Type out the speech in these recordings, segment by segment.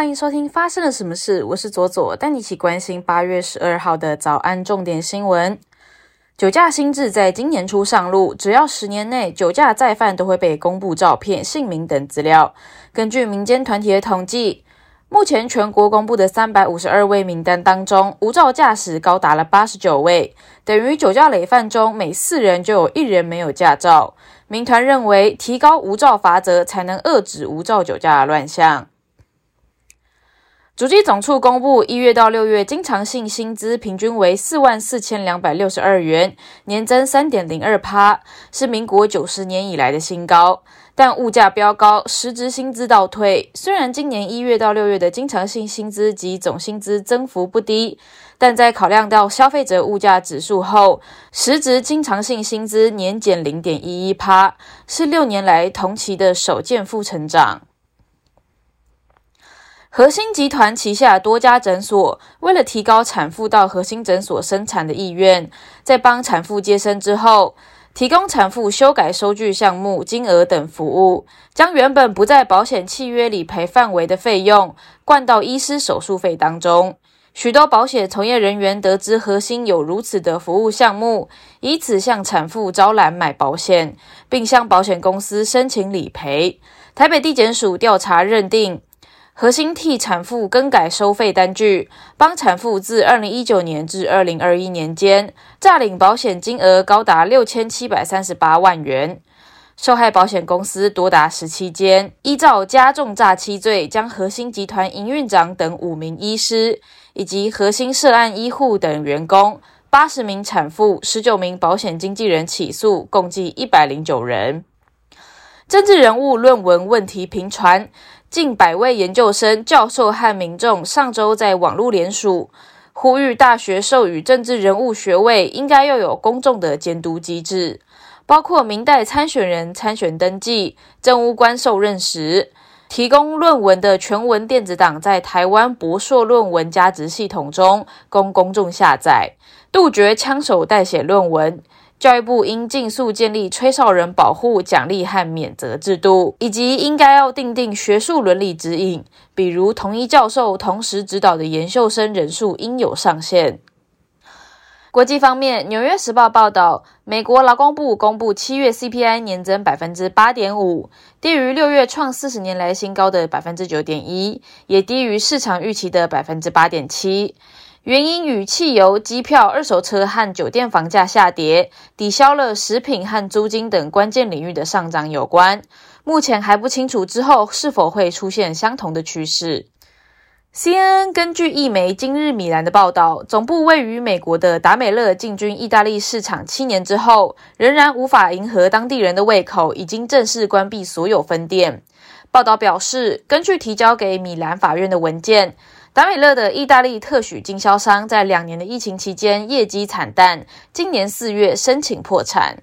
欢迎收听发生了什么事？我是左左，带你一起关心八月十二号的早安重点新闻。酒驾新制在今年初上路，只要十年内酒驾再犯都会被公布照片、姓名等资料。根据民间团体的统计，目前全国公布的三百五十二位名单当中，无照驾驶高达了八十九位，等于酒驾累犯中每四人就有一人没有驾照。民团认为，提高无照罚则才能遏止无照酒驾的乱象。主机总处公布，一月到六月经常性薪资平均为四万四千两百六十二元，年增三点零二趴，是民国九十年以来的新高。但物价飙高，实质薪资倒退。虽然今年一月到六月的经常性薪资及总薪资增幅不低，但在考量到消费者物价指数后，实质经常性薪资年减零点一一趴，是六年来同期的首见负成长。核心集团旗下多家诊所为了提高产妇到核心诊所生产的意愿，在帮产妇接生之后，提供产妇修改收据项目、金额等服务，将原本不在保险契约理赔范围的费用灌到医师手术费当中。许多保险从业人员得知核心有如此的服务项目，以此向产妇招揽买保险，并向保险公司申请理赔。台北地检署调查认定。核心替产妇更改收费单据，帮产妇自二零一九年至二零二一年间诈领保险金额高达六千七百三十八万元，受害保险公司多达十七间，依照加重诈欺罪，将核心集团营运长等五名医师以及核心涉案医护等员工、八十名产妇、十九名保险经纪人起诉，共计一百零九人。政治人物论文问题频传。近百位研究生、教授和民众上周在网络联署，呼吁大学授予政治人物学位应该要有公众的监督机制，包括明代参选人参选登记、政务官受任时，提供论文的全文电子档在台湾博硕论文加值系统中供公众下载，杜绝枪手代写论文。教育部应尽速建立吹哨人保护奖励和免责制度，以及应该要订定学术伦理指引，比如同一教授同时指导的研究生人数应有上限。国际方面，《纽约时报》报道，美国劳工部公布七月 CPI 年增百分之八点五，低于六月创四十年来新高的百分之九点一，也低于市场预期的百分之八点七。原因与汽油、机票、二手车和酒店房价下跌，抵消了食品和租金等关键领域的上涨有关。目前还不清楚之后是否会出现相同的趋势。CNN 根据一媒《今日米兰》的报道，总部位于美国的达美乐进军意大利市场七年之后，仍然无法迎合当地人的胃口，已经正式关闭所有分店。报道表示，根据提交给米兰法院的文件。达美乐的意大利特许经销商在两年的疫情期间业绩惨淡，今年四月申请破产。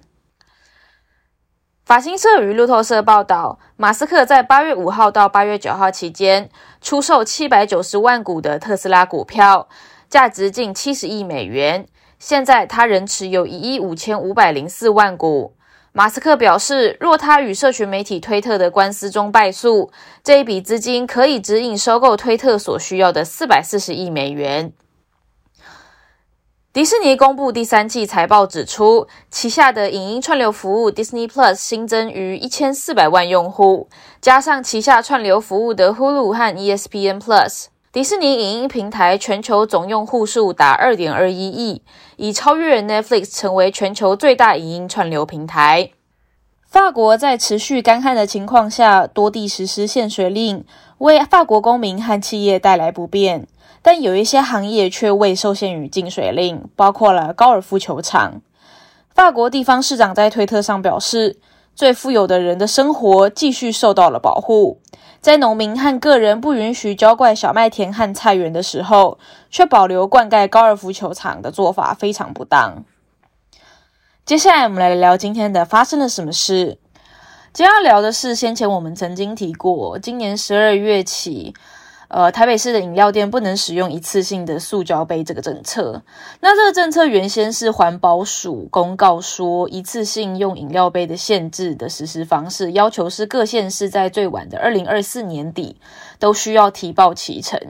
法新社与路透社报道，马斯克在八月五号到八月九号期间出售七百九十万股的特斯拉股票，价值近七十亿美元。现在他仍持有一亿五千五百零四万股。马斯克表示，若他与社群媒体推特的官司中败诉，这一笔资金可以指引收购推特所需要的四百四十亿美元。迪士尼公布第三季财报，指出旗下的影音串流服务 Disney Plus 新增逾一千四百万用户，加上旗下串流服务的 Hulu 和 ESPN Plus。迪士尼影音平台全球总用户数达二点二一亿，已超越 Netflix 成为全球最大影音串流平台。法国在持续干旱的情况下，多地实施限水令，为法国公民和企业带来不便。但有一些行业却未受限于禁水令，包括了高尔夫球场。法国地方市长在推特上表示。最富有的人的生活继续受到了保护，在农民和个人不允许浇灌小麦田和菜园的时候，却保留灌溉高尔夫球场的做法非常不当。接下来，我们来聊今天的发生了什么事。今天要聊的是，先前我们曾经提过，今年十二月起。呃，台北市的饮料店不能使用一次性的塑胶杯这个政策。那这个政策原先是环保署公告说，一次性用饮料杯的限制的实施方式，要求是各县市在最晚的二零二四年底都需要提报启程。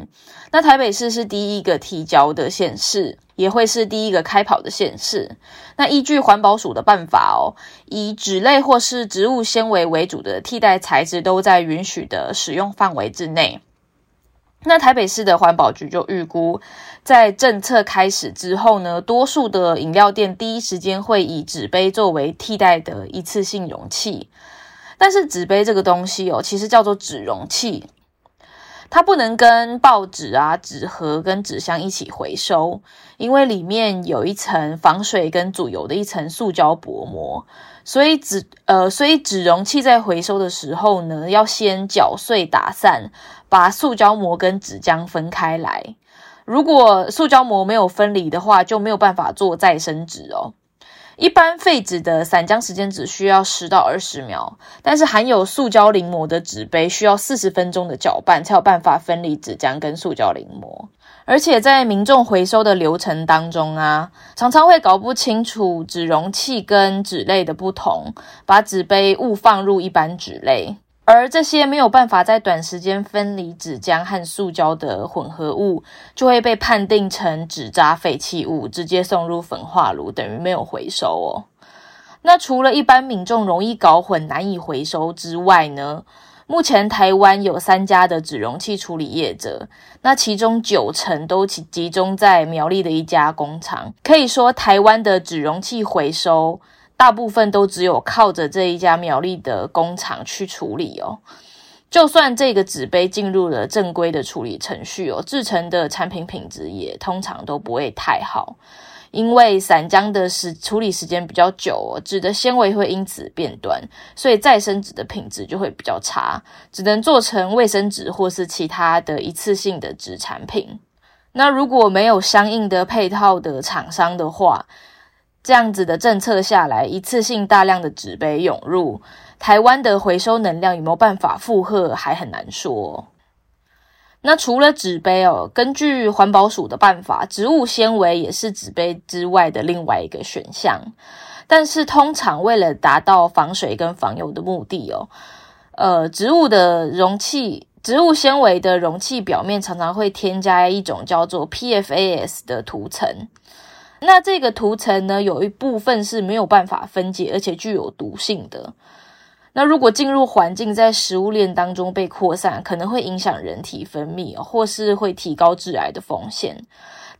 那台北市是第一个提交的县市，也会是第一个开跑的县市。那依据环保署的办法哦，以纸类或是植物纤维为主的替代材质都在允许的使用范围之内。那台北市的环保局就预估，在政策开始之后呢，多数的饮料店第一时间会以纸杯作为替代的一次性容器。但是纸杯这个东西哦，其实叫做纸容器，它不能跟报纸啊、纸盒跟纸箱一起回收，因为里面有一层防水跟阻油的一层塑胶薄膜。所以纸呃，所以纸容器在回收的时候呢，要先搅碎打散，把塑胶膜跟纸浆分开来。如果塑胶膜没有分离的话，就没有办法做再生纸哦。一般废纸的散浆时间只需要十到二十秒，但是含有塑胶淋膜的纸杯需要四十分钟的搅拌才有办法分离纸浆跟塑胶淋膜。而且在民众回收的流程当中啊，常常会搞不清楚纸容器跟纸类的不同，把纸杯误放入一般纸类，而这些没有办法在短时间分离纸浆和塑胶的混合物，就会被判定成纸渣废弃物，直接送入焚化炉，等于没有回收哦。那除了一般民众容易搞混、难以回收之外呢？目前台湾有三家的纸容器处理业者，那其中九成都集集中在苗栗的一家工厂。可以说，台湾的纸容器回收大部分都只有靠着这一家苗栗的工厂去处理哦。就算这个纸杯进入了正规的处理程序哦，制成的产品品质也通常都不会太好。因为散浆的时处理时间比较久哦，纸的纤维会因此变短，所以再生纸的品质就会比较差，只能做成卫生纸或是其他的一次性的纸产品。那如果没有相应的配套的厂商的话，这样子的政策下来，一次性大量的纸杯涌入，台湾的回收能量有没有办法负荷，还很难说。那除了纸杯哦，根据环保署的办法，植物纤维也是纸杯之外的另外一个选项。但是通常为了达到防水跟防油的目的哦，呃，植物的容器、植物纤维的容器表面常常会添加一种叫做 PFAS 的涂层。那这个涂层呢，有一部分是没有办法分解，而且具有毒性的。那如果进入环境，在食物链当中被扩散，可能会影响人体分泌，或是会提高致癌的风险。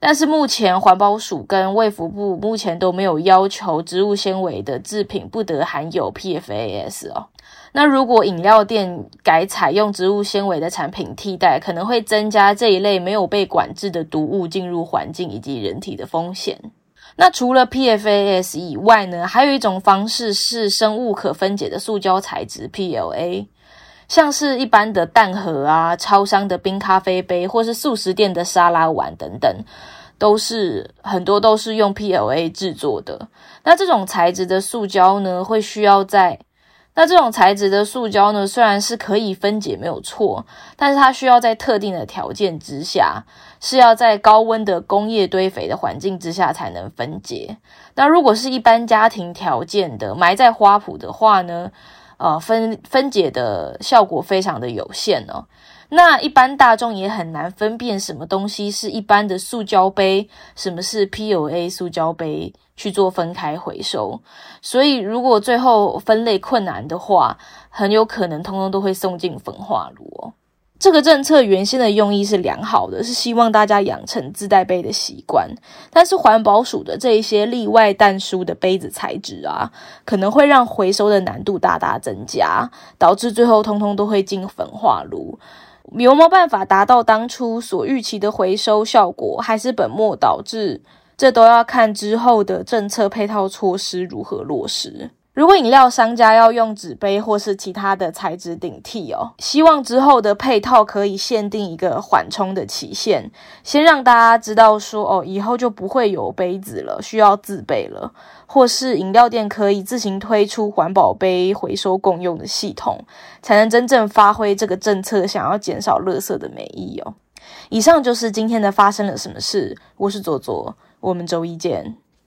但是目前环保署跟卫福部目前都没有要求植物纤维的制品不得含有 PFAS 哦。那如果饮料店改采用植物纤维的产品替代，可能会增加这一类没有被管制的毒物进入环境以及人体的风险。那除了 PFAS 以外呢，还有一种方式是生物可分解的塑胶材质 PLA，像是一般的蛋盒啊、超商的冰咖啡杯，或是素食店的沙拉碗等等，都是很多都是用 PLA 制作的。那这种材质的塑胶呢，会需要在那这种材质的塑胶呢，虽然是可以分解没有错，但是它需要在特定的条件之下，是要在高温的工业堆肥的环境之下才能分解。那如果是一般家庭条件的埋在花圃的话呢，呃，分分解的效果非常的有限哦。那一般大众也很难分辨什么东西是一般的塑胶杯，什么是 P U A 塑胶杯去做分开回收。所以如果最后分类困难的话，很有可能通通都会送进焚化炉哦。这个政策原先的用意是良好的，是希望大家养成自带杯的习惯。但是环保署的这一些例外但书的杯子材质啊，可能会让回收的难度大大增加，导致最后通通都会进焚化炉。有没有办法达到当初所预期的回收效果，还是本末倒置？这都要看之后的政策配套措施如何落实。如果饮料商家要用纸杯或是其他的材质顶替哦，希望之后的配套可以限定一个缓冲的期限，先让大家知道说哦，以后就不会有杯子了，需要自备了，或是饮料店可以自行推出环保杯回收共用的系统，才能真正发挥这个政策想要减少垃圾的美意哦。以上就是今天的发生了什么事，我是左左，我们周一见。